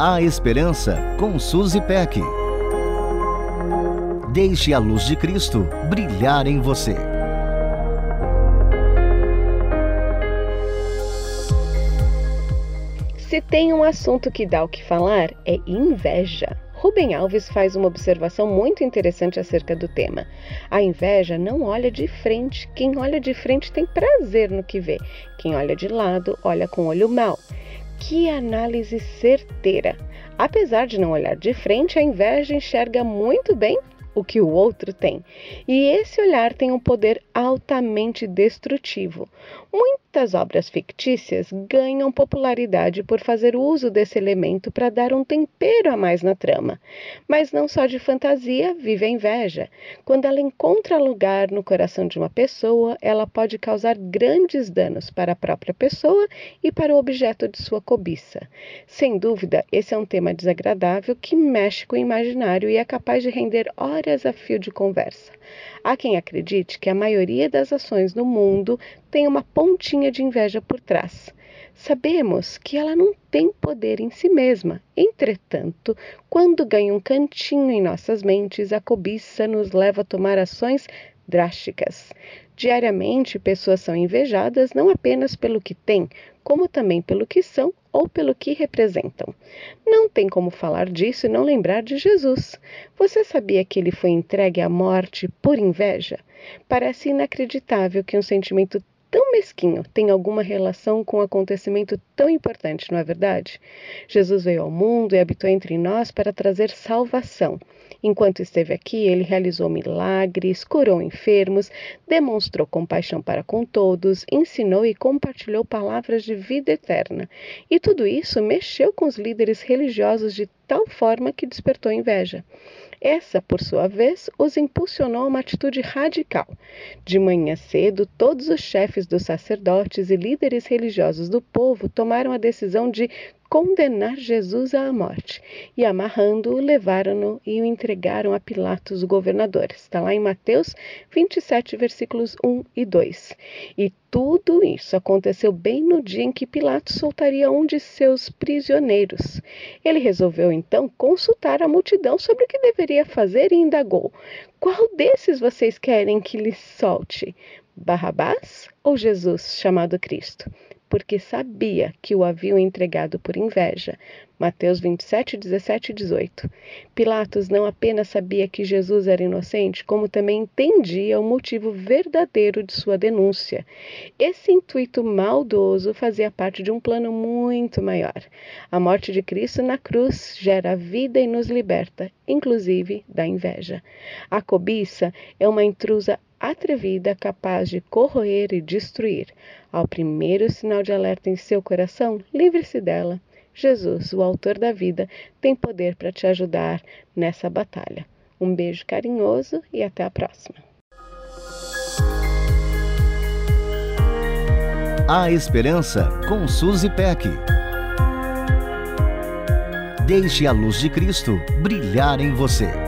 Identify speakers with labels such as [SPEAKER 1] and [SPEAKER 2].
[SPEAKER 1] A Esperança com Suzy Peck. Deixe a luz de Cristo brilhar em você.
[SPEAKER 2] Se tem um assunto que dá o que falar, é inveja. Rubem Alves faz uma observação muito interessante acerca do tema. A inveja não olha de frente. Quem olha de frente tem prazer no que vê. Quem olha de lado, olha com olho mau. Que análise certeira! Apesar de não olhar de frente, a inveja enxerga muito bem o que o outro tem. E esse olhar tem um poder altamente destrutivo. Muitas obras fictícias ganham popularidade por fazer uso desse elemento para dar um tempero a mais na trama. Mas não só de fantasia vive a inveja. Quando ela encontra lugar no coração de uma pessoa, ela pode causar grandes danos para a própria pessoa e para o objeto de sua cobiça. Sem dúvida, esse é um tema desagradável que mexe com o imaginário e é capaz de render horas a fio de conversa. Há quem acredite que a maioria das ações no mundo tem uma pontinha de inveja por trás. Sabemos que ela não tem poder em si mesma. Entretanto, quando ganha um cantinho em nossas mentes, a cobiça nos leva a tomar ações drásticas. Diariamente, pessoas são invejadas não apenas pelo que têm, como também pelo que são ou pelo que representam. Não tem como falar disso e não lembrar de Jesus. Você sabia que ele foi entregue à morte por inveja? Parece inacreditável que um sentimento tão mesquinho tem alguma relação com um acontecimento tão importante, não é verdade? Jesus veio ao mundo e habitou entre nós para trazer salvação. Enquanto esteve aqui, ele realizou milagres, curou enfermos, demonstrou compaixão para com todos, ensinou e compartilhou palavras de vida eterna. E tudo isso mexeu com os líderes religiosos de tal forma que despertou inveja. Essa, por sua vez, os impulsionou a uma atitude radical. De manhã cedo, todos os chefes dos sacerdotes e líderes religiosos do povo tomaram a decisão de condenar Jesus à morte e, amarrando-o, levaram-no e o entregaram a Pilatos, o governador. Está lá em Mateus 27, versículos 1 e 2. E tudo isso aconteceu bem no dia em que Pilatos soltaria um de seus prisioneiros. Ele resolveu então consultar a multidão sobre o que deveria fazer e indagou: Qual desses vocês querem que lhe solte? Barrabás ou Jesus, chamado Cristo? Porque sabia que o haviam entregado por inveja. Mateus 27, 17 e 18. Pilatos não apenas sabia que Jesus era inocente, como também entendia o motivo verdadeiro de sua denúncia. Esse intuito maldoso fazia parte de um plano muito maior. A morte de Cristo na cruz gera vida e nos liberta, inclusive da inveja. A cobiça é uma intrusa atrevida, capaz de corroer e destruir. Ao primeiro sinal de alerta em seu coração, livre-se dela. Jesus, o autor da vida, tem poder para te ajudar nessa batalha. Um beijo carinhoso e até a próxima.
[SPEAKER 1] A Esperança com Suzy Peck. Deixe a luz de Cristo brilhar em você.